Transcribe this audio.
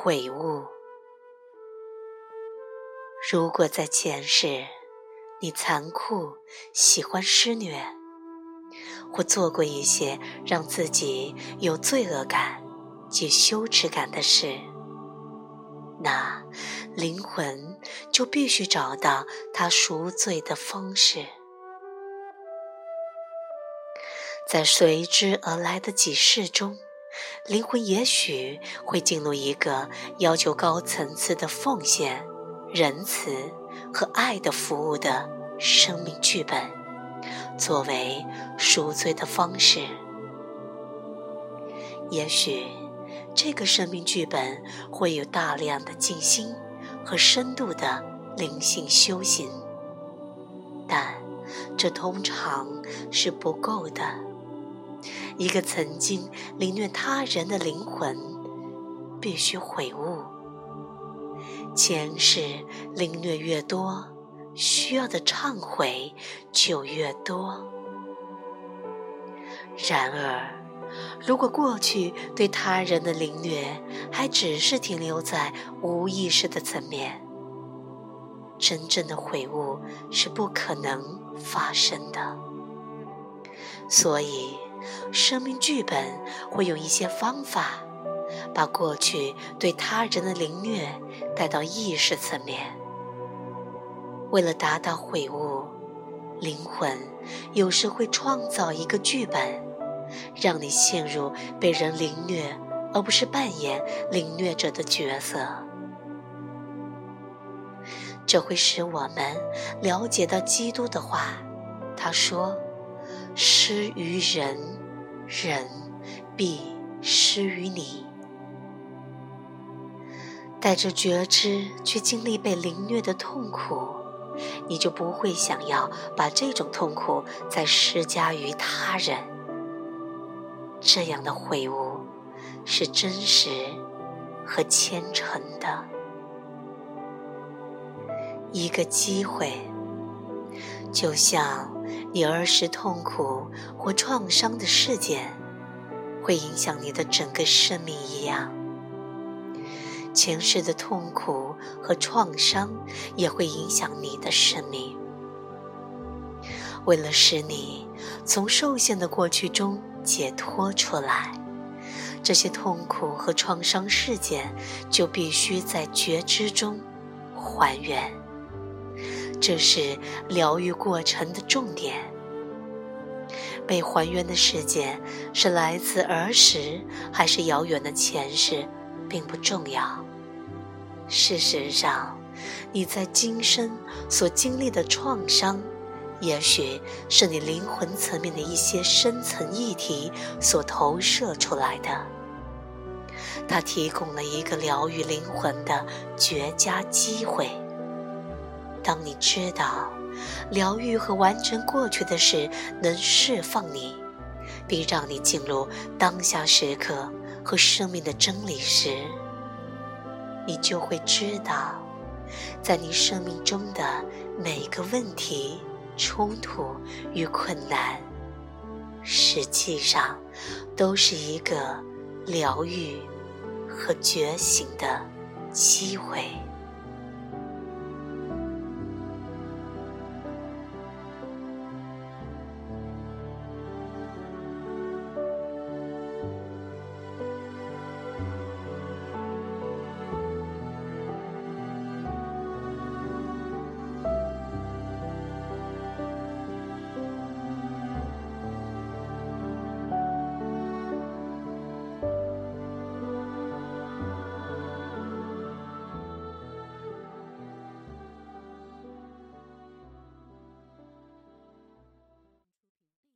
悔悟。如果在前世你残酷、喜欢施虐，或做过一些让自己有罪恶感及羞耻感的事，那灵魂就必须找到他赎罪的方式。在随之而来的几世中，灵魂也许会进入一个要求高层次的奉献、仁慈和爱的服务的生命剧本，作为赎罪的方式。也许这个生命剧本会有大量的静心和深度的灵性修行，但这通常是不够的。一个曾经凌虐他人的灵魂，必须悔悟。前世凌虐越多，需要的忏悔就越多。然而，如果过去对他人的凌虐还只是停留在无意识的层面，真正的悔悟是不可能发生的。所以。生命剧本会用一些方法，把过去对他人的凌虐带到意识层面。为了达到悔悟，灵魂有时会创造一个剧本，让你陷入被人凌虐，而不是扮演凌虐者的角色。这会使我们了解到基督的话。他说：“施于人。”人必施于你，带着觉知去经历被凌虐的痛苦，你就不会想要把这种痛苦再施加于他人。这样的悔悟是真实和虔诚的。一个机会，就像。你儿时痛苦或创伤的事件，会影响你的整个生命一样。前世的痛苦和创伤也会影响你的生命。为了使你从受限的过去中解脱出来，这些痛苦和创伤事件就必须在觉知中还原。这是疗愈过程的重点。被还原的事件是来自儿时还是遥远的前世，并不重要。事实上，你在今生所经历的创伤，也许是你灵魂层面的一些深层议题所投射出来的。它提供了一个疗愈灵魂的绝佳机会。当你知道疗愈和完成过去的事能释放你，并让你进入当下时刻和生命的真理时，你就会知道，在你生命中的每个问题、冲突与困难，实际上都是一个疗愈和觉醒的机会。